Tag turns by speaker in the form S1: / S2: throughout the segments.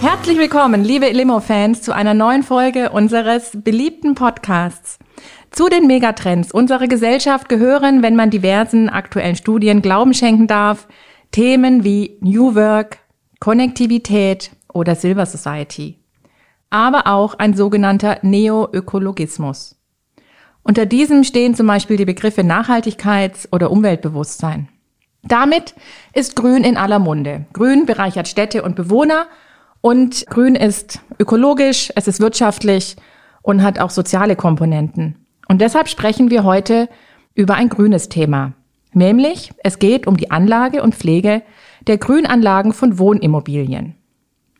S1: Herzlich willkommen, liebe Limo-Fans, zu einer neuen Folge unseres beliebten Podcasts. Zu den Megatrends unserer Gesellschaft gehören, wenn man diversen aktuellen Studien Glauben schenken darf, Themen wie New Work, Konnektivität oder Silver Society. Aber auch ein sogenannter Neoökologismus. Unter diesem stehen zum Beispiel die Begriffe Nachhaltigkeits- oder Umweltbewusstsein. Damit ist Grün in aller Munde. Grün bereichert Städte und Bewohner und Grün ist ökologisch, es ist wirtschaftlich und hat auch soziale Komponenten. Und deshalb sprechen wir heute über ein grünes Thema. Nämlich, es geht um die Anlage und Pflege der Grünanlagen von Wohnimmobilien.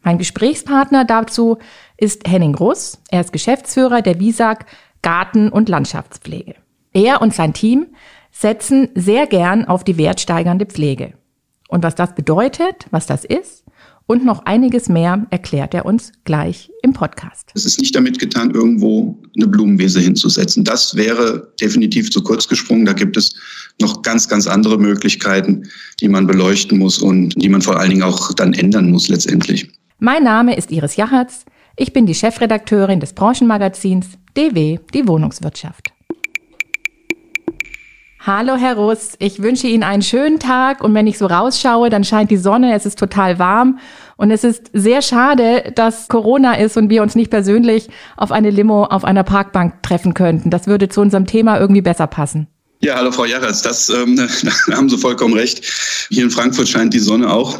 S1: Mein Gesprächspartner dazu ist Henning Russ. Er ist Geschäftsführer der WISAG Garten- und Landschaftspflege. Er und sein Team setzen sehr gern auf die wertsteigernde Pflege. Und was das bedeutet, was das ist und noch einiges mehr erklärt er uns gleich im Podcast.
S2: Es ist nicht damit getan, irgendwo eine Blumenwiese hinzusetzen. Das wäre definitiv zu kurz gesprungen. Da gibt es noch ganz, ganz andere Möglichkeiten, die man beleuchten muss und die man vor allen Dingen auch dann ändern muss letztendlich.
S1: Mein Name ist Iris Jachertz. Ich bin die Chefredakteurin des Branchenmagazins DW, die Wohnungswirtschaft. Hallo Herr Russ, ich wünsche Ihnen einen schönen Tag und wenn ich so rausschaue, dann scheint die Sonne, es ist total warm und es ist sehr schade, dass Corona ist und wir uns nicht persönlich auf eine Limo auf einer Parkbank treffen könnten. Das würde zu unserem Thema irgendwie besser passen.
S2: Ja, hallo Frau Jarretz, das ähm, da haben Sie vollkommen recht. Hier in Frankfurt scheint die Sonne auch.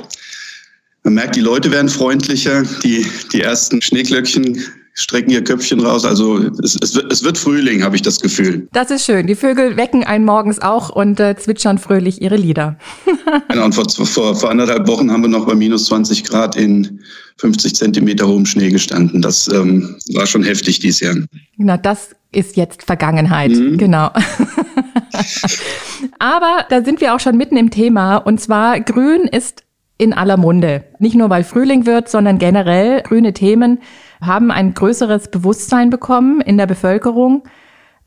S2: Man merkt, die Leute werden freundlicher, die, die ersten Schneeglöckchen strecken ihr Köpfchen raus. Also es, es, wird, es wird Frühling, habe ich das Gefühl.
S1: Das ist schön. Die Vögel wecken einen morgens auch und äh, zwitschern fröhlich ihre Lieder.
S2: genau, und vor, vor, vor anderthalb Wochen haben wir noch bei minus 20 Grad in 50 Zentimeter hohem Schnee gestanden. Das ähm, war schon heftig dieses Jahr.
S1: Na, das ist jetzt Vergangenheit. Mhm. Genau. Aber da sind wir auch schon mitten im Thema. Und zwar Grün ist in aller Munde. Nicht nur, weil Frühling wird, sondern generell grüne Themen haben ein größeres Bewusstsein bekommen in der Bevölkerung.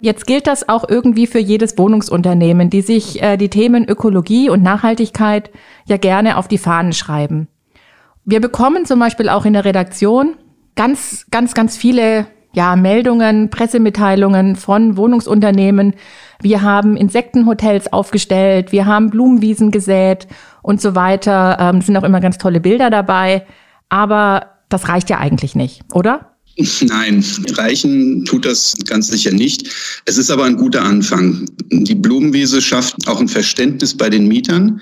S1: Jetzt gilt das auch irgendwie für jedes Wohnungsunternehmen, die sich äh, die Themen Ökologie und Nachhaltigkeit ja gerne auf die Fahnen schreiben. Wir bekommen zum Beispiel auch in der Redaktion ganz, ganz, ganz viele ja, Meldungen, Pressemitteilungen von Wohnungsunternehmen. Wir haben Insektenhotels aufgestellt, wir haben Blumenwiesen gesät und so weiter. Ähm, sind auch immer ganz tolle Bilder dabei. Aber das reicht ja eigentlich nicht, oder?
S2: Nein, reichen tut das ganz sicher nicht. Es ist aber ein guter Anfang. Die Blumenwiese schafft auch ein Verständnis bei den Mietern.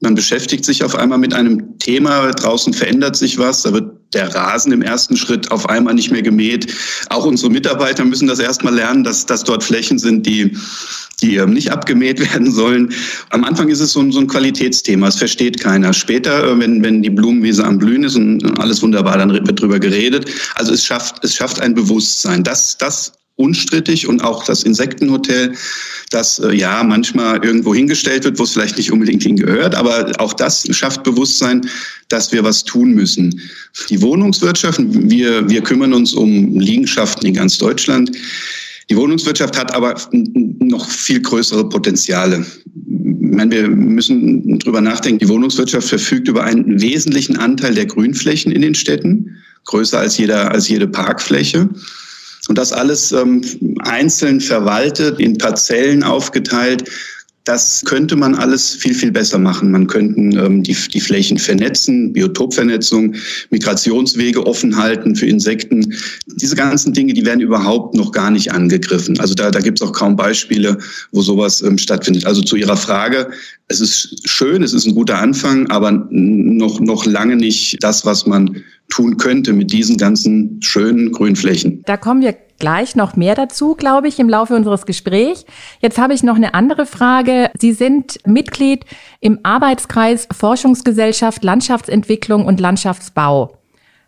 S2: Man beschäftigt sich auf einmal mit einem Thema, draußen verändert sich was, da wird der Rasen im ersten Schritt auf einmal nicht mehr gemäht. Auch unsere Mitarbeiter müssen das erstmal lernen, dass, dass dort Flächen sind, die, die ähm, nicht abgemäht werden sollen. Am Anfang ist es so ein, so ein Qualitätsthema, es versteht keiner. Später, äh, wenn, wenn die Blumenwiese am Blühen ist und alles wunderbar, dann wird drüber geredet. Also es schafft, es schafft ein Bewusstsein. Das, das unstrittig und auch das Insektenhotel, das äh, ja manchmal irgendwo hingestellt wird, wo es vielleicht nicht unbedingt hingehört, aber auch das schafft Bewusstsein, dass wir was tun müssen. Die Wohnungswirtschaft, wir, wir kümmern uns um Liegenschaften in ganz Deutschland. Die Wohnungswirtschaft hat aber noch viel größere Potenziale. Ich meine, wir müssen drüber nachdenken. Die Wohnungswirtschaft verfügt über einen wesentlichen Anteil der Grünflächen in den Städten, größer als jeder, als jede Parkfläche. Und das alles ähm, einzeln verwaltet, in Parzellen aufgeteilt. Das könnte man alles viel, viel besser machen. Man könnte ähm, die, die Flächen vernetzen, Biotopvernetzung, Migrationswege offen halten für Insekten. Diese ganzen Dinge, die werden überhaupt noch gar nicht angegriffen. Also da, da gibt es auch kaum Beispiele, wo sowas ähm, stattfindet. Also zu Ihrer Frage, es ist schön, es ist ein guter Anfang, aber noch, noch lange nicht das, was man tun könnte mit diesen ganzen schönen Grünflächen.
S1: Da kommen wir gleich noch mehr dazu, glaube ich, im Laufe unseres Gesprächs. Jetzt habe ich noch eine andere Frage. Sie sind Mitglied im Arbeitskreis Forschungsgesellschaft Landschaftsentwicklung und Landschaftsbau.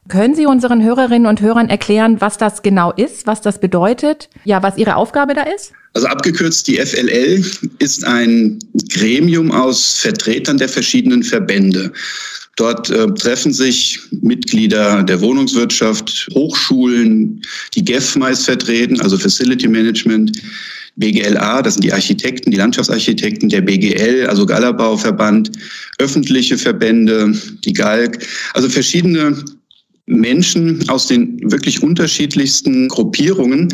S1: Können Sie unseren Hörerinnen und Hörern erklären, was das genau ist, was das bedeutet, ja, was Ihre Aufgabe da ist?
S2: Also abgekürzt, die FLL ist ein Gremium aus Vertretern der verschiedenen Verbände. Dort äh, treffen sich Mitglieder der Wohnungswirtschaft, Hochschulen, die GEF meist vertreten, also Facility Management, BGLA, das sind die Architekten, die Landschaftsarchitekten, der BGL, also Gallerbauverband, öffentliche Verbände, die GALG, also verschiedene Menschen aus den wirklich unterschiedlichsten Gruppierungen.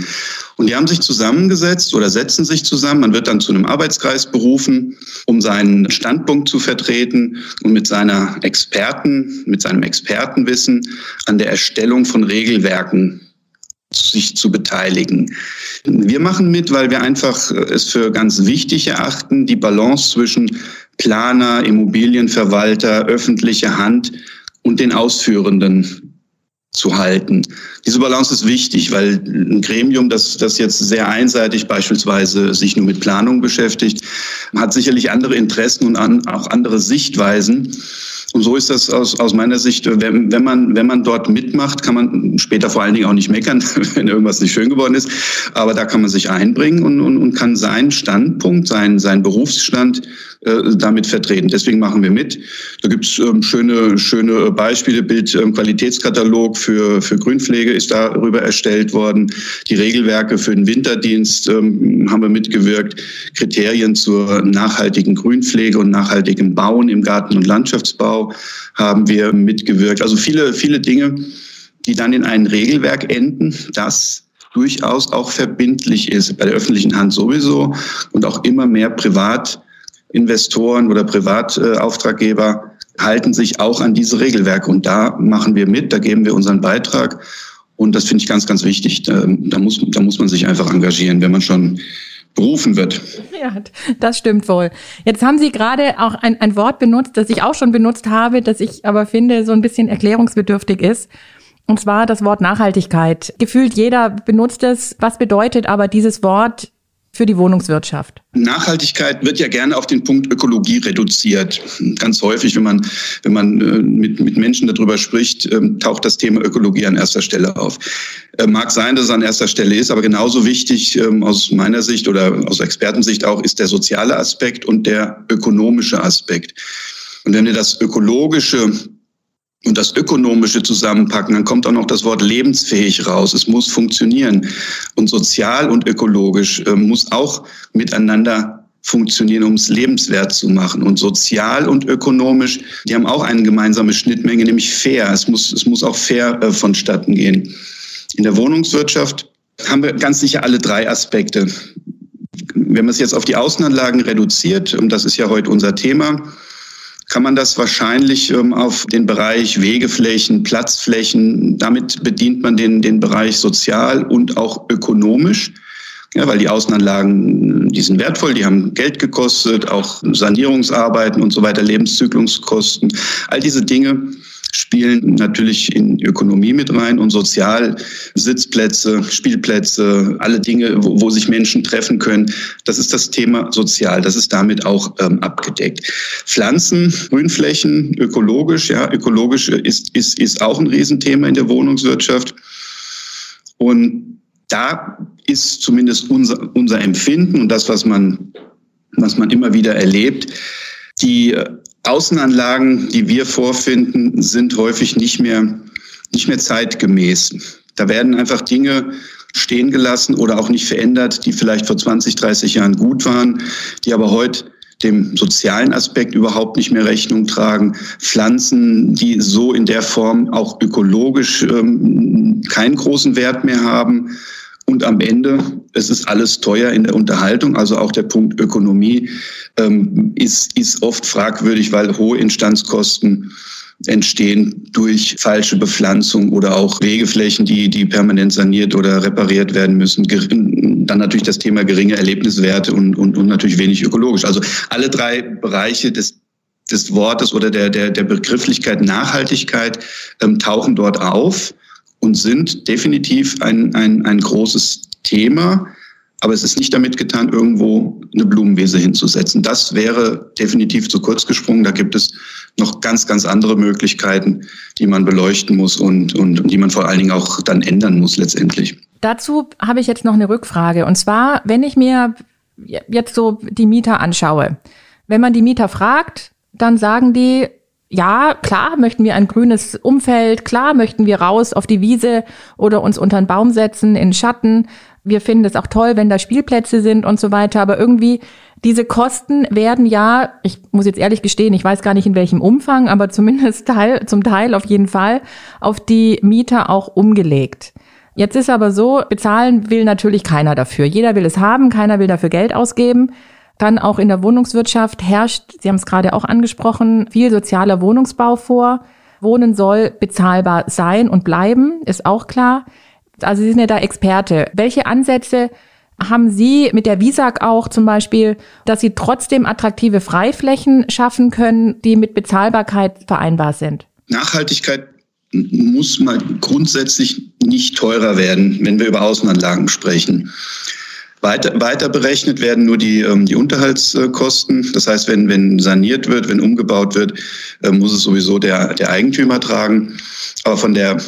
S2: Und die haben sich zusammengesetzt oder setzen sich zusammen. Man wird dann zu einem Arbeitskreis berufen, um seinen Standpunkt zu vertreten und mit seiner Experten, mit seinem Expertenwissen an der Erstellung von Regelwerken sich zu beteiligen. Wir machen mit, weil wir einfach es für ganz wichtig erachten, die Balance zwischen Planer, Immobilienverwalter, öffentliche Hand und den Ausführenden zu halten. Diese Balance ist wichtig, weil ein Gremium, das, das jetzt sehr einseitig beispielsweise sich nur mit Planung beschäftigt, hat sicherlich andere Interessen und an, auch andere Sichtweisen. Und so ist das aus, aus meiner Sicht, wenn, wenn, man, wenn man dort mitmacht, kann man später vor allen Dingen auch nicht meckern, wenn irgendwas nicht schön geworden ist. Aber da kann man sich einbringen und, und, und kann seinen Standpunkt, seinen, seinen Berufsstand äh, damit vertreten. Deswegen machen wir mit. Da gibt's ähm, schöne, schöne Beispiele. Bildqualitätskatalog ähm, für, für Grünpflege ist darüber erstellt worden. Die Regelwerke für den Winterdienst ähm, haben wir mitgewirkt. Kriterien zur nachhaltigen Grünpflege und nachhaltigem Bauen im Garten- und Landschaftsbau haben wir mitgewirkt. Also viele, viele Dinge, die dann in ein Regelwerk enden, das durchaus auch verbindlich ist, bei der öffentlichen Hand sowieso und auch immer mehr Privatinvestoren oder Privatauftraggeber halten sich auch an diese Regelwerke. Und da machen wir mit, da geben wir unseren Beitrag. Und das finde ich ganz, ganz wichtig. Da, muss, da muss man sich einfach engagieren, wenn man schon berufen wird.
S1: Ja, das stimmt wohl. Jetzt haben Sie gerade auch ein, ein Wort benutzt, das ich auch schon benutzt habe, das ich aber finde so ein bisschen erklärungsbedürftig ist. Und zwar das Wort Nachhaltigkeit. Gefühlt jeder benutzt es. Was bedeutet aber dieses Wort für die Wohnungswirtschaft?
S2: Nachhaltigkeit wird ja gerne auf den Punkt Ökologie reduziert. Ganz häufig, wenn man, wenn man äh, mit, mit Menschen darüber spricht, ähm, taucht das Thema Ökologie an erster Stelle auf. Äh, mag sein, dass es an erster Stelle ist, aber genauso wichtig ähm, aus meiner Sicht oder aus Expertensicht auch ist der soziale Aspekt und der ökonomische Aspekt. Und wenn wir das ökologische und das Ökonomische zusammenpacken, dann kommt auch noch das Wort lebensfähig raus. Es muss funktionieren. Und sozial und ökologisch äh, muss auch miteinander funktionieren, um es lebenswert zu machen. Und sozial und ökonomisch, die haben auch eine gemeinsame Schnittmenge, nämlich fair. Es muss, es muss auch fair äh, vonstatten gehen. In der Wohnungswirtschaft haben wir ganz sicher alle drei Aspekte. Wenn man es jetzt auf die Außenanlagen reduziert, und das ist ja heute unser Thema, kann man das wahrscheinlich ähm, auf den Bereich Wegeflächen, Platzflächen, damit bedient man den, den Bereich sozial und auch ökonomisch. Ja, weil die Außenanlagen, die sind wertvoll, die haben Geld gekostet, auch Sanierungsarbeiten und so weiter, Lebenszykluskosten. All diese Dinge spielen natürlich in Ökonomie mit rein und sozial Sitzplätze, Spielplätze, alle Dinge, wo, wo sich Menschen treffen können. Das ist das Thema sozial. Das ist damit auch ähm, abgedeckt. Pflanzen, Grünflächen, ökologisch, ja, ökologisch ist, ist, ist auch ein Riesenthema in der Wohnungswirtschaft. Und da ist zumindest unser, unser Empfinden und das, was man, was man immer wieder erlebt, die Außenanlagen, die wir vorfinden, sind häufig nicht mehr, nicht mehr zeitgemäß. Da werden einfach Dinge stehen gelassen oder auch nicht verändert, die vielleicht vor 20, 30 Jahren gut waren, die aber heute dem sozialen Aspekt überhaupt nicht mehr Rechnung tragen. Pflanzen, die so in der Form auch ökologisch ähm, keinen großen Wert mehr haben. Und am Ende, es ist alles teuer in der Unterhaltung, also auch der Punkt Ökonomie ähm, ist, ist oft fragwürdig, weil hohe Instanzkosten entstehen durch falsche Bepflanzung oder auch Wegeflächen, die, die permanent saniert oder repariert werden müssen. Dann natürlich das Thema geringe Erlebniswerte und, und, und natürlich wenig ökologisch. Also alle drei Bereiche des, des Wortes oder der, der, der Begrifflichkeit Nachhaltigkeit ähm, tauchen dort auf. Und sind definitiv ein, ein, ein großes Thema. Aber es ist nicht damit getan, irgendwo eine Blumenwiese hinzusetzen. Das wäre definitiv zu kurz gesprungen. Da gibt es noch ganz, ganz andere Möglichkeiten, die man beleuchten muss und, und, und die man vor allen Dingen auch dann ändern muss letztendlich.
S1: Dazu habe ich jetzt noch eine Rückfrage. Und zwar, wenn ich mir jetzt so die Mieter anschaue, wenn man die Mieter fragt, dann sagen die, ja, klar möchten wir ein grünes Umfeld, klar möchten wir raus auf die Wiese oder uns unter einen Baum setzen, in Schatten. Wir finden es auch toll, wenn da Spielplätze sind und so weiter. Aber irgendwie diese Kosten werden ja, ich muss jetzt ehrlich gestehen, ich weiß gar nicht in welchem Umfang, aber zumindest Teil, zum Teil auf jeden Fall auf die Mieter auch umgelegt. Jetzt ist aber so, bezahlen will natürlich keiner dafür. Jeder will es haben, keiner will dafür Geld ausgeben. Dann auch in der Wohnungswirtschaft herrscht, Sie haben es gerade auch angesprochen, viel sozialer Wohnungsbau vor. Wohnen soll bezahlbar sein und bleiben, ist auch klar. Also Sie sind ja da Experte. Welche Ansätze haben Sie mit der Visag auch zum Beispiel, dass Sie trotzdem attraktive Freiflächen schaffen können, die mit Bezahlbarkeit vereinbar sind?
S2: Nachhaltigkeit muss mal grundsätzlich nicht teurer werden, wenn wir über Außenanlagen sprechen. Weiter, weiter berechnet werden nur die, ähm, die Unterhaltskosten. Das heißt, wenn, wenn saniert wird, wenn umgebaut wird, äh, muss es sowieso der, der Eigentümer tragen. Aber von der,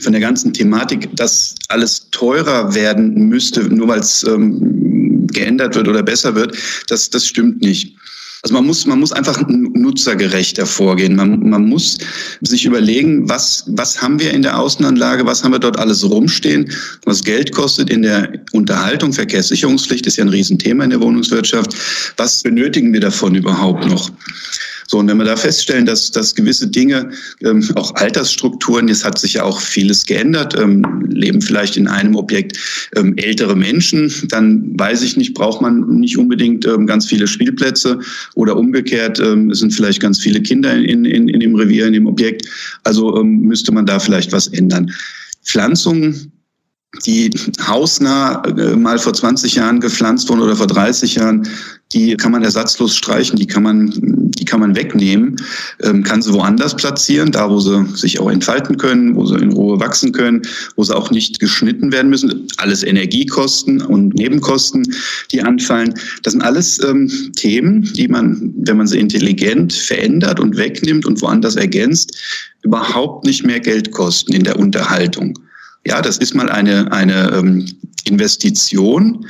S2: von der ganzen Thematik, dass alles teurer werden müsste, nur weil es ähm, geändert wird oder besser wird, das, das stimmt nicht. Also man muss, man muss einfach nutzergerechter vorgehen. Man, man muss sich überlegen, was, was haben wir in der Außenanlage, was haben wir dort alles rumstehen, was Geld kostet in der Unterhaltung, Verkehrssicherungspflicht ist ja ein Riesenthema in der Wohnungswirtschaft. Was benötigen wir davon überhaupt noch? So, und wenn wir da feststellen, dass, dass gewisse Dinge, ähm, auch Altersstrukturen, jetzt hat sich ja auch vieles geändert, ähm, leben vielleicht in einem Objekt ähm, ältere Menschen, dann weiß ich nicht, braucht man nicht unbedingt ähm, ganz viele Spielplätze oder umgekehrt, ähm, es sind vielleicht ganz viele Kinder in, in, in dem Revier, in dem Objekt. Also ähm, müsste man da vielleicht was ändern. Pflanzungen die hausnah äh, mal vor 20 Jahren gepflanzt wurden oder vor 30 Jahren, die kann man ersatzlos streichen, die kann man, die kann man wegnehmen, ähm, kann sie woanders platzieren, da wo sie sich auch entfalten können, wo sie in Ruhe wachsen können, wo sie auch nicht geschnitten werden müssen. Alles Energiekosten und Nebenkosten, die anfallen. Das sind alles ähm, Themen, die man, wenn man sie intelligent verändert und wegnimmt und woanders ergänzt, überhaupt nicht mehr Geld kosten in der Unterhaltung. Ja, das ist mal eine, eine ähm, Investition,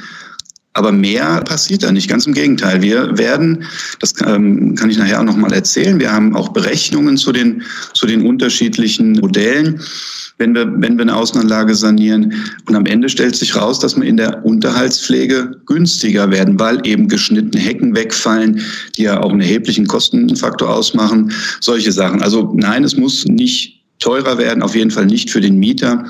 S2: aber mehr passiert da nicht. Ganz im Gegenteil. Wir werden, das ähm, kann ich nachher auch nochmal erzählen, wir haben auch Berechnungen zu den, zu den unterschiedlichen Modellen, wenn wir, wenn wir eine Außenanlage sanieren. Und am Ende stellt sich raus, dass wir in der Unterhaltspflege günstiger werden, weil eben geschnittene Hecken wegfallen, die ja auch einen erheblichen Kostenfaktor ausmachen. Solche Sachen. Also nein, es muss nicht teurer werden, auf jeden Fall nicht für den Mieter.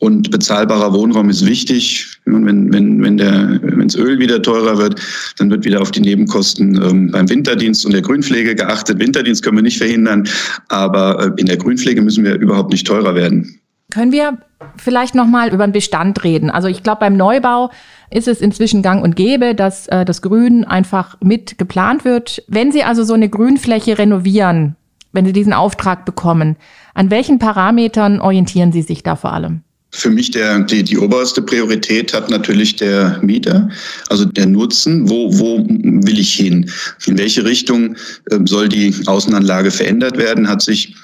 S2: Und bezahlbarer Wohnraum ist wichtig. Wenn, wenn, wenn der, wenns Öl wieder teurer wird, dann wird wieder auf die Nebenkosten ähm, beim Winterdienst und der Grünpflege geachtet. Winterdienst können wir nicht verhindern, aber äh, in der Grünpflege müssen wir überhaupt nicht teurer werden.
S1: Können wir vielleicht noch mal über den Bestand reden? Also ich glaube, beim Neubau ist es inzwischen gang und gäbe, dass äh, das Grün einfach mit geplant wird. Wenn Sie also so eine Grünfläche renovieren, wenn Sie diesen Auftrag bekommen, an welchen Parametern orientieren Sie sich da vor allem?
S2: Für mich der, die, die oberste Priorität hat natürlich der Mieter, also der Nutzen. Wo, wo will ich hin? In welche Richtung ähm, soll die Außenanlage verändert werden? Hat sich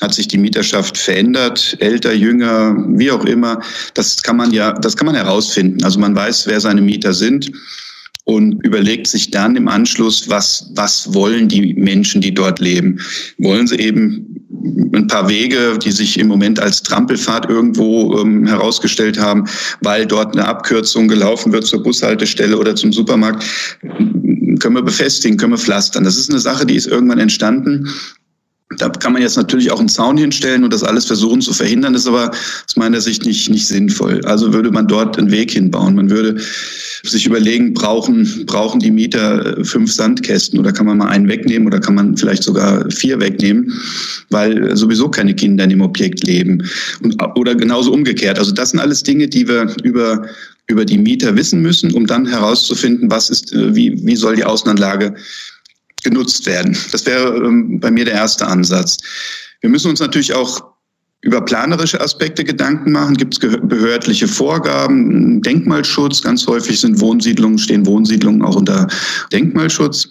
S2: hat sich die Mieterschaft verändert, älter, jünger, wie auch immer. Das kann man ja, das kann man herausfinden. Also man weiß, wer seine Mieter sind und überlegt sich dann im Anschluss, was, was wollen die Menschen, die dort leben? Wollen sie eben ein paar Wege, die sich im Moment als Trampelfahrt irgendwo ähm, herausgestellt haben, weil dort eine Abkürzung gelaufen wird zur Bushaltestelle oder zum Supermarkt, können wir befestigen, können wir pflastern. Das ist eine Sache, die ist irgendwann entstanden. Da kann man jetzt natürlich auch einen Zaun hinstellen und das alles versuchen zu verhindern, ist aber aus meiner Sicht nicht, nicht sinnvoll. Also würde man dort einen Weg hinbauen. Man würde sich überlegen, brauchen, brauchen die Mieter äh, fünf Sandkästen oder kann man mal einen wegnehmen oder kann man vielleicht sogar vier wegnehmen, weil sowieso keine Kinder in dem Objekt leben. Und, oder genauso umgekehrt. Also das sind alles Dinge, die wir über über die Mieter wissen müssen, um dann herauszufinden, was ist, äh, wie, wie soll die Außenanlage genutzt werden. Das wäre ähm, bei mir der erste Ansatz. Wir müssen uns natürlich auch über planerische Aspekte Gedanken machen. Gibt es behördliche Vorgaben, Denkmalschutz? Ganz häufig sind Wohnsiedlungen, stehen Wohnsiedlungen auch unter Denkmalschutz.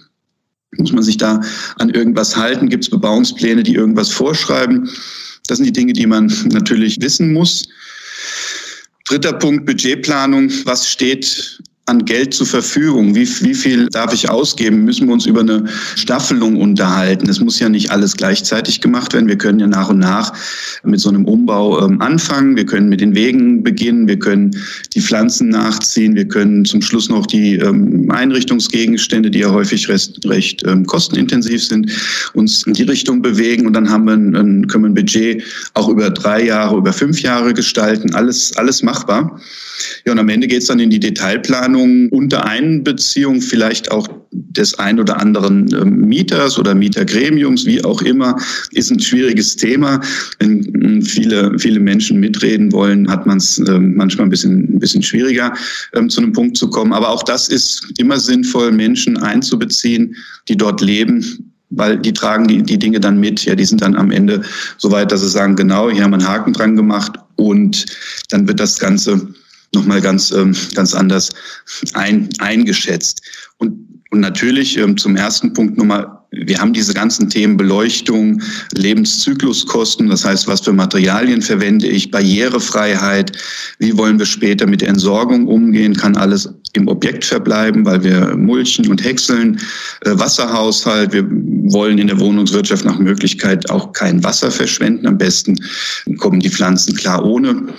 S2: Muss man sich da an irgendwas halten? Gibt es Bebauungspläne, die irgendwas vorschreiben? Das sind die Dinge, die man natürlich wissen muss. Dritter Punkt, Budgetplanung. Was steht an Geld zur Verfügung? Wie, wie viel darf ich ausgeben? Müssen wir uns über eine Staffelung unterhalten? Es muss ja nicht alles gleichzeitig gemacht werden. Wir können ja nach und nach mit so einem Umbau ähm, anfangen. Wir können mit den Wegen beginnen. Wir können die Pflanzen nachziehen. Wir können zum Schluss noch die ähm, Einrichtungsgegenstände, die ja häufig recht, recht ähm, kostenintensiv sind, uns in die Richtung bewegen. Und dann haben wir ein, ein, können wir ein Budget auch über drei Jahre, über fünf Jahre gestalten. Alles, alles machbar. Ja, und am Ende geht es dann in die Detailplanung unter Einbeziehung vielleicht auch des ein oder anderen äh, Mieters oder Mietergremiums, wie auch immer, ist ein schwieriges Thema. Wenn hm, viele, viele Menschen mitreden wollen, hat man es äh, manchmal ein bisschen, ein bisschen schwieriger, ähm, zu einem Punkt zu kommen. Aber auch das ist immer sinnvoll, Menschen einzubeziehen, die dort leben, weil die tragen die, die Dinge dann mit. Ja, die sind dann am Ende so weit, dass sie sagen, genau, hier haben wir einen Haken dran gemacht und dann wird das Ganze nochmal ganz, ähm, ganz anders ein, eingeschätzt. Und, und natürlich ähm, zum ersten Punkt nochmal, wir haben diese ganzen Themen Beleuchtung, Lebenszykluskosten, das heißt, was für Materialien verwende ich, Barrierefreiheit, wie wollen wir später mit Entsorgung umgehen, kann alles im Objekt verbleiben, weil wir mulchen und häckseln, äh, Wasserhaushalt, wir wollen in der Wohnungswirtschaft nach Möglichkeit auch kein Wasser verschwenden, am besten kommen die Pflanzen klar ohne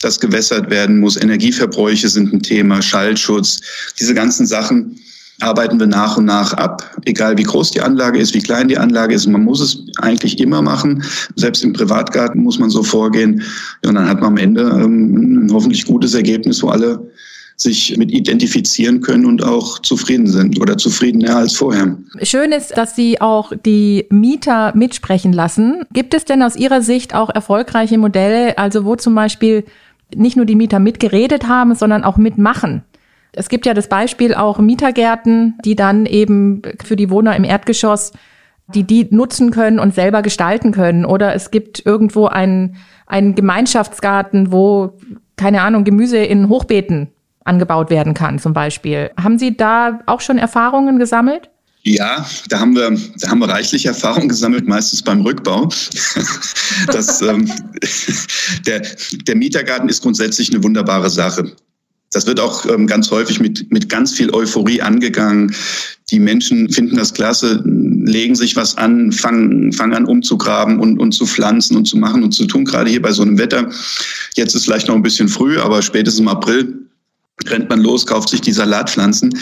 S2: das gewässert werden muss. Energieverbräuche sind ein Thema, Schallschutz. Diese ganzen Sachen arbeiten wir nach und nach ab, egal wie groß die Anlage ist, wie klein die Anlage ist. Man muss es eigentlich immer machen. Selbst im Privatgarten muss man so vorgehen. und dann hat man am Ende ähm, ein hoffentlich gutes Ergebnis, wo alle sich mit identifizieren können und auch zufrieden sind oder zufriedener als vorher.
S1: Schön ist, dass Sie auch die Mieter mitsprechen lassen. Gibt es denn aus Ihrer Sicht auch erfolgreiche Modelle, also wo zum Beispiel nicht nur die Mieter mitgeredet haben, sondern auch mitmachen. Es gibt ja das Beispiel auch Mietergärten, die dann eben für die Wohner im Erdgeschoss, die die nutzen können und selber gestalten können. Oder es gibt irgendwo einen, einen Gemeinschaftsgarten, wo, keine Ahnung, Gemüse in Hochbeeten angebaut werden kann zum Beispiel. Haben Sie da auch schon Erfahrungen gesammelt?
S2: Ja, da haben wir, da haben wir reichlich Erfahrung gesammelt, meistens beim Rückbau. das, ähm, der, der Mietergarten ist grundsätzlich eine wunderbare Sache. Das wird auch ähm, ganz häufig mit, mit ganz viel Euphorie angegangen. Die Menschen finden das klasse, legen sich was an, fangen, fangen an umzugraben und, und zu pflanzen und zu machen und zu tun. Gerade hier bei so einem Wetter. Jetzt ist vielleicht noch ein bisschen früh, aber spätestens im April rennt man los, kauft sich die Salatpflanzen.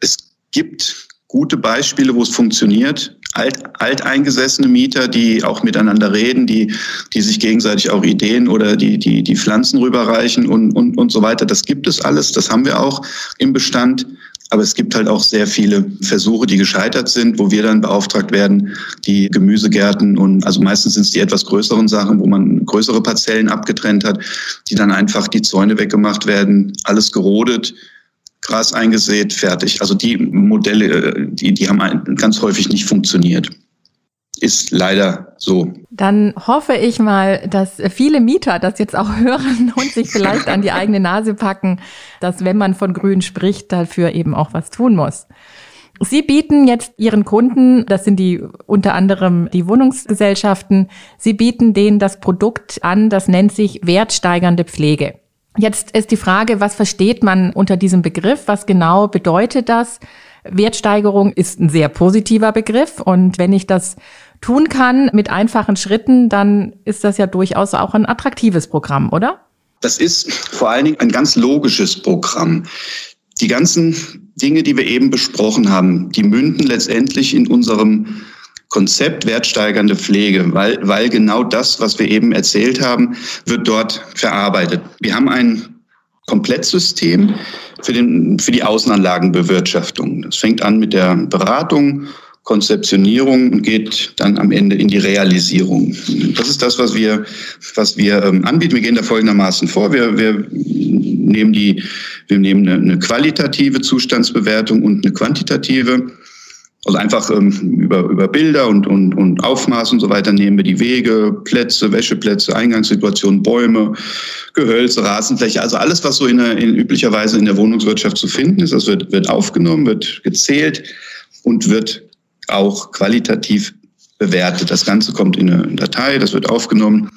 S2: Es gibt gute Beispiele, wo es funktioniert. Alt, alteingesessene Mieter, die auch miteinander reden, die, die sich gegenseitig auch Ideen oder die, die, die Pflanzen rüberreichen und, und, und so weiter. Das gibt es alles. Das haben wir auch im Bestand. Aber es gibt halt auch sehr viele Versuche, die gescheitert sind, wo wir dann beauftragt werden, die Gemüsegärten und also meistens sind es die etwas größeren Sachen, wo man größere Parzellen abgetrennt hat, die dann einfach die Zäune weggemacht werden, alles gerodet, Gras eingesät, fertig. Also die Modelle, äh, die, die haben ganz häufig nicht funktioniert. Ist leider so.
S1: Dann hoffe ich mal, dass viele Mieter das jetzt auch hören und sich vielleicht an die eigene Nase packen, dass wenn man von Grün spricht, dafür eben auch was tun muss. Sie bieten jetzt Ihren Kunden, das sind die unter anderem die Wohnungsgesellschaften, Sie bieten denen das Produkt an, das nennt sich wertsteigernde Pflege. Jetzt ist die Frage, was versteht man unter diesem Begriff? Was genau bedeutet das? Wertsteigerung ist ein sehr positiver Begriff und wenn ich das tun kann mit einfachen Schritten, dann ist das ja durchaus auch ein attraktives Programm, oder?
S2: Das ist vor allen Dingen ein ganz logisches Programm. Die ganzen Dinge, die wir eben besprochen haben, die münden letztendlich in unserem Konzept wertsteigernde Pflege, weil, weil genau das, was wir eben erzählt haben, wird dort verarbeitet. Wir haben ein Komplettsystem für, den, für die Außenanlagenbewirtschaftung. Das fängt an mit der Beratung, Konzeptionierung und geht dann am Ende in die Realisierung. Das ist das, was wir, was wir ähm, anbieten. Wir gehen da folgendermaßen vor. Wir, wir nehmen die, wir nehmen eine, eine qualitative Zustandsbewertung und eine quantitative Also einfach ähm, über, über Bilder und, und, und Aufmaß und so weiter nehmen wir die Wege, Plätze, Wäscheplätze, Eingangssituationen, Bäume, Gehölze, Rasenfläche, also alles, was so in, der, in üblicherweise in der Wohnungswirtschaft zu finden ist, das wird, wird aufgenommen, wird gezählt und wird auch qualitativ bewertet. Das Ganze kommt in eine Datei, das wird aufgenommen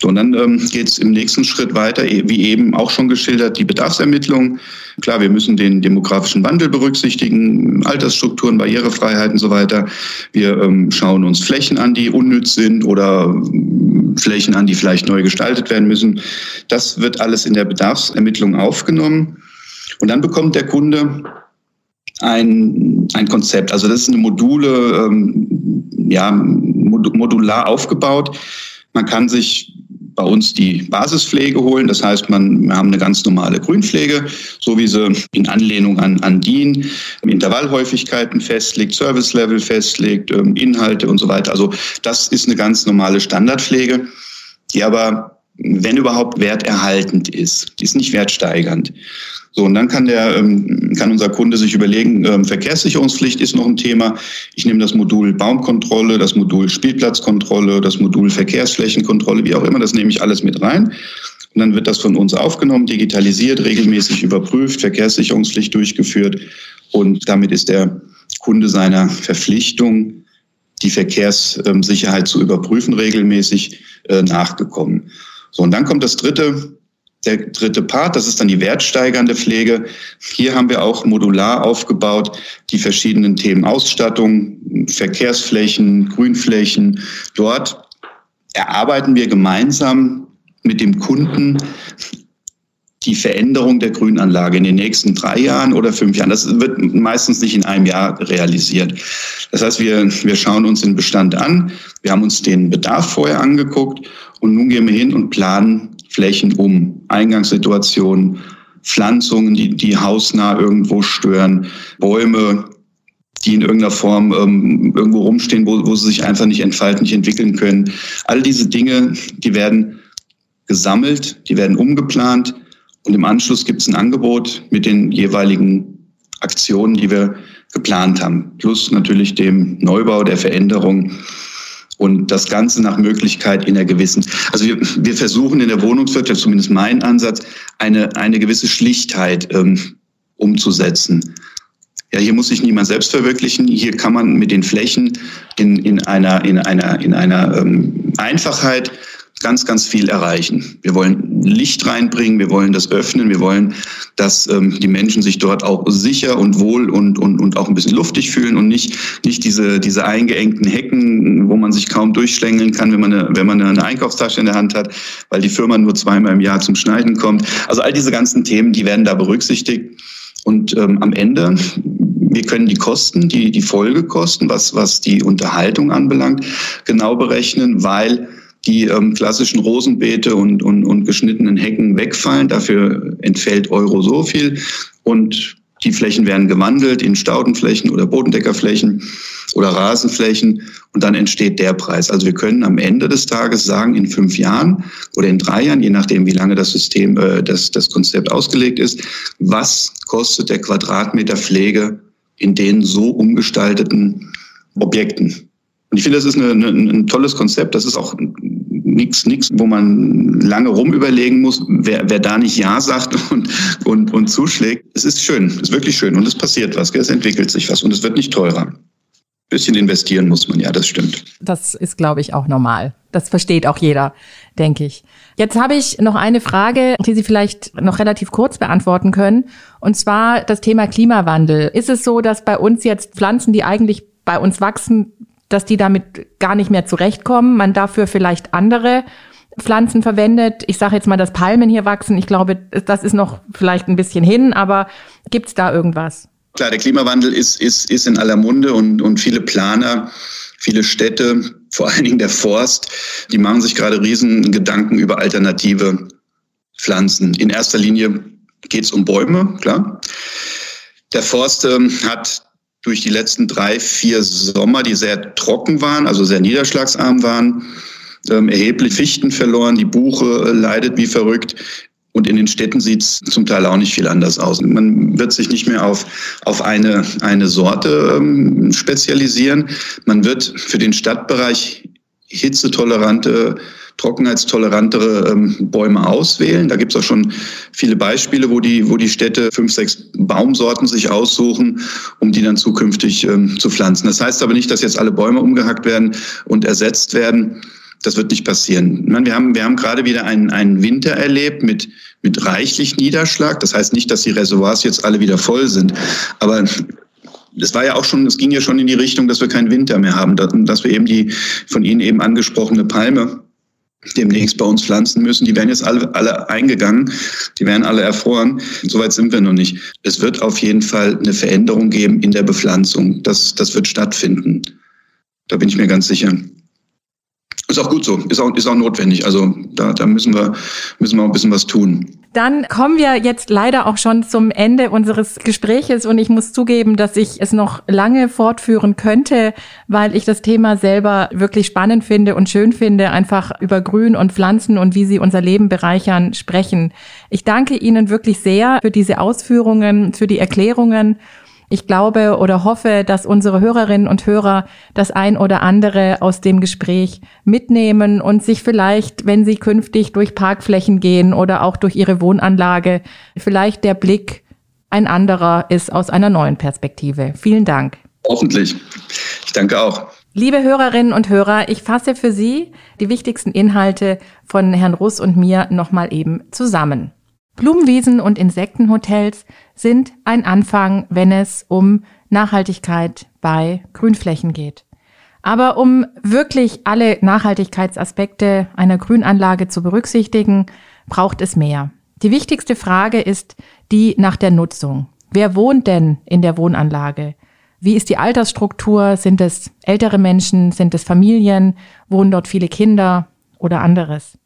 S2: so, und dann ähm, geht es im nächsten Schritt weiter, e, wie eben auch schon geschildert, die Bedarfsermittlung. Klar, wir müssen den demografischen Wandel berücksichtigen, Altersstrukturen, Barrierefreiheit und so weiter. Wir ähm, schauen uns Flächen an, die unnütz sind oder ähm, Flächen an, die vielleicht neu gestaltet werden müssen. Das wird alles in der Bedarfsermittlung aufgenommen. Und dann bekommt der Kunde ein, ein Konzept. Also das ist eine Module, ähm, ja, modular aufgebaut. Man kann sich bei uns die Basispflege holen. Das heißt, man, wir haben eine ganz normale Grünpflege, so wie sie in Anlehnung an, an DIN Intervallhäufigkeiten festlegt, Service-Level festlegt, ähm, Inhalte und so weiter. Also das ist eine ganz normale Standardpflege, die aber, wenn überhaupt, werterhaltend ist. Die ist nicht wertsteigernd. So, und dann kann der, ähm, kann unser Kunde sich überlegen, ähm, Verkehrssicherungspflicht ist noch ein Thema. Ich nehme das Modul Baumkontrolle, das Modul Spielplatzkontrolle, das Modul Verkehrsflächenkontrolle, wie auch immer, das nehme ich alles mit rein. Und dann wird das von uns aufgenommen, digitalisiert, regelmäßig überprüft, Verkehrssicherungspflicht durchgeführt. Und damit ist der Kunde seiner Verpflichtung, die Verkehrssicherheit zu überprüfen, regelmäßig äh, nachgekommen. So, und dann kommt das dritte der dritte Part, das ist dann die wertsteigernde Pflege. Hier haben wir auch modular aufgebaut die verschiedenen Themen Ausstattung, Verkehrsflächen, Grünflächen. Dort erarbeiten wir gemeinsam mit dem Kunden die Veränderung der Grünanlage in den nächsten drei Jahren oder fünf Jahren. Das wird meistens nicht in einem Jahr realisiert. Das heißt, wir, wir schauen uns den Bestand an, wir haben uns den Bedarf vorher angeguckt und nun gehen wir hin und planen Flächen um, Eingangssituationen, Pflanzungen, die, die hausnah irgendwo stören, Bäume, die in irgendeiner Form ähm, irgendwo rumstehen, wo, wo sie sich einfach nicht entfalten, nicht entwickeln können. All diese Dinge, die werden gesammelt, die werden umgeplant und im Anschluss gibt es ein Angebot mit den jeweiligen Aktionen, die wir geplant haben, plus natürlich dem Neubau, der Veränderung und das Ganze nach Möglichkeit in einer gewissen, also wir, wir versuchen in der Wohnungswirtschaft, zumindest mein Ansatz, eine, eine gewisse Schlichtheit ähm, umzusetzen. Ja, hier muss sich niemand selbst verwirklichen. Hier kann man mit den Flächen in, in einer, in einer, in einer ähm, Einfachheit ganz, ganz viel erreichen. Wir wollen Licht reinbringen, wir wollen das öffnen, wir wollen, dass ähm, die Menschen sich dort auch sicher und wohl und, und, und auch ein bisschen luftig fühlen und nicht, nicht diese, diese eingeengten Hecken, wo man sich kaum durchschlängeln kann, wenn man, eine, wenn man eine Einkaufstasche in der Hand hat, weil die Firma nur zweimal im Jahr zum Schneiden kommt. Also all diese ganzen Themen, die werden da berücksichtigt. Und ähm, am Ende, wir können die Kosten, die, die Folgekosten, was, was die Unterhaltung anbelangt, genau berechnen, weil die ähm, klassischen Rosenbeete und, und, und geschnittenen Hecken wegfallen. Dafür entfällt Euro so viel. Und die Flächen werden gewandelt in Staudenflächen oder Bodendeckerflächen oder Rasenflächen und dann entsteht der Preis. Also wir können am Ende des Tages sagen, in fünf Jahren oder in drei Jahren, je nachdem, wie lange das System, äh, das, das Konzept ausgelegt ist, was kostet der Quadratmeter Pflege in den so umgestalteten Objekten. Und ich finde, das ist eine, eine, ein tolles Konzept. Das ist auch nichts, nichts, wo man lange rumüberlegen muss, wer, wer da nicht Ja sagt und, und, und zuschlägt. Es ist schön, es ist wirklich schön und es passiert was, es entwickelt sich was und es wird nicht teurer. Ein bisschen investieren muss man, ja, das stimmt.
S1: Das ist, glaube ich, auch normal. Das versteht auch jeder, denke ich. Jetzt habe ich noch eine Frage, die Sie vielleicht noch relativ kurz beantworten können. Und zwar das Thema Klimawandel. Ist es so, dass bei uns jetzt Pflanzen, die eigentlich bei uns wachsen, dass die damit gar nicht mehr zurechtkommen, man dafür vielleicht andere Pflanzen verwendet. Ich sage jetzt mal, dass Palmen hier wachsen. Ich glaube, das ist noch vielleicht ein bisschen hin, aber gibt es da irgendwas?
S2: Klar, der Klimawandel ist, ist, ist in aller Munde und, und viele Planer, viele Städte, vor allen Dingen der Forst, die machen sich gerade riesen Gedanken über alternative Pflanzen. In erster Linie geht es um Bäume, klar. Der Forst ähm, hat durch die letzten drei, vier Sommer, die sehr trocken waren, also sehr niederschlagsarm waren, ähm, erheblich Fichten verloren. Die Buche äh, leidet wie verrückt. Und in den Städten sieht es zum Teil auch nicht viel anders aus. Man wird sich nicht mehr auf, auf eine, eine Sorte ähm, spezialisieren. Man wird für den Stadtbereich hitzetolerante trockenheitstolerantere ähm, Bäume auswählen. Da gibt es auch schon viele Beispiele, wo die, wo die Städte fünf, sechs Baumsorten sich aussuchen, um die dann zukünftig ähm, zu pflanzen. Das heißt aber nicht, dass jetzt alle Bäume umgehackt werden und ersetzt werden. Das wird nicht passieren. Meine, wir haben, wir haben gerade wieder einen, einen Winter erlebt mit, mit reichlich Niederschlag. Das heißt nicht, dass die Reservoirs jetzt alle wieder voll sind. Aber es war ja auch schon, es ging ja schon in die Richtung, dass wir keinen Winter mehr haben, dass wir eben die von Ihnen eben angesprochene Palme demnächst bei uns pflanzen müssen. Die werden jetzt alle, alle eingegangen, die werden alle erfroren. Soweit sind wir noch nicht. Es wird auf jeden Fall eine Veränderung geben in der Bepflanzung. Das, das wird stattfinden. Da bin ich mir ganz sicher. Ist auch gut so, ist auch, ist auch notwendig. Also da, da müssen, wir, müssen wir auch ein bisschen was tun.
S1: Dann kommen wir jetzt leider auch schon zum Ende unseres Gespräches und ich muss zugeben, dass ich es noch lange fortführen könnte, weil ich das Thema selber wirklich spannend finde und schön finde, einfach über Grün und Pflanzen und wie sie unser Leben bereichern sprechen. Ich danke Ihnen wirklich sehr für diese Ausführungen, für die Erklärungen ich glaube oder hoffe, dass unsere Hörerinnen und Hörer das ein oder andere aus dem Gespräch mitnehmen und sich vielleicht, wenn sie künftig durch Parkflächen gehen oder auch durch ihre Wohnanlage, vielleicht der Blick ein anderer ist aus einer neuen Perspektive. Vielen Dank.
S2: Hoffentlich. Ich danke auch.
S1: Liebe Hörerinnen und Hörer, ich fasse für Sie die wichtigsten Inhalte von Herrn Russ und mir nochmal eben zusammen. Blumenwiesen und Insektenhotels sind ein Anfang, wenn es um Nachhaltigkeit bei Grünflächen geht. Aber um wirklich alle Nachhaltigkeitsaspekte einer Grünanlage zu berücksichtigen, braucht es mehr. Die wichtigste Frage ist die nach der Nutzung. Wer wohnt denn in der Wohnanlage? Wie ist die Altersstruktur? Sind es ältere Menschen? Sind es Familien? Wohnen dort viele Kinder oder anderes?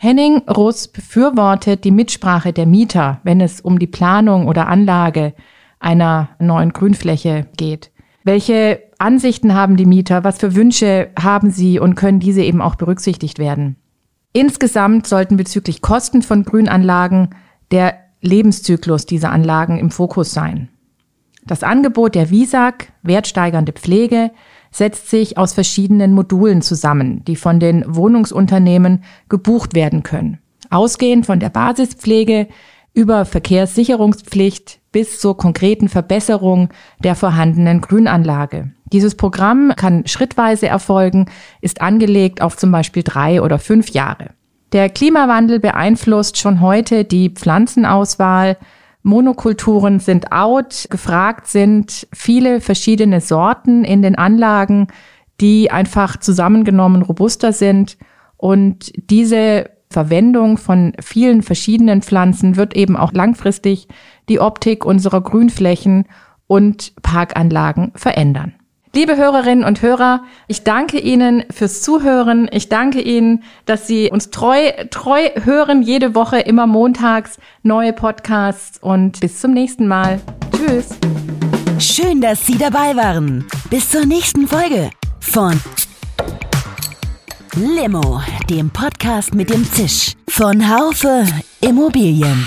S1: Henning Russ befürwortet die Mitsprache der Mieter, wenn es um die Planung oder Anlage einer neuen Grünfläche geht. Welche Ansichten haben die Mieter? Was für Wünsche haben sie und können diese eben auch berücksichtigt werden? Insgesamt sollten bezüglich Kosten von Grünanlagen der Lebenszyklus dieser Anlagen im Fokus sein. Das Angebot der WISAG, wertsteigernde Pflege, setzt sich aus verschiedenen Modulen zusammen, die von den Wohnungsunternehmen gebucht werden können. Ausgehend von der Basispflege über Verkehrssicherungspflicht bis zur konkreten Verbesserung der vorhandenen Grünanlage. Dieses Programm kann schrittweise erfolgen, ist angelegt auf zum Beispiel drei oder fünf Jahre. Der Klimawandel beeinflusst schon heute die Pflanzenauswahl, Monokulturen sind out. Gefragt sind viele verschiedene Sorten in den Anlagen, die einfach zusammengenommen robuster sind. Und diese Verwendung von vielen verschiedenen Pflanzen wird eben auch langfristig die Optik unserer Grünflächen und Parkanlagen verändern. Liebe Hörerinnen und Hörer, ich danke Ihnen fürs Zuhören. Ich danke Ihnen, dass Sie uns treu, treu hören, jede Woche, immer montags neue Podcasts und bis zum nächsten Mal. Tschüss.
S3: Schön, dass Sie dabei waren. Bis zur nächsten Folge von Limo, dem Podcast mit dem Zisch von Haufe Immobilien.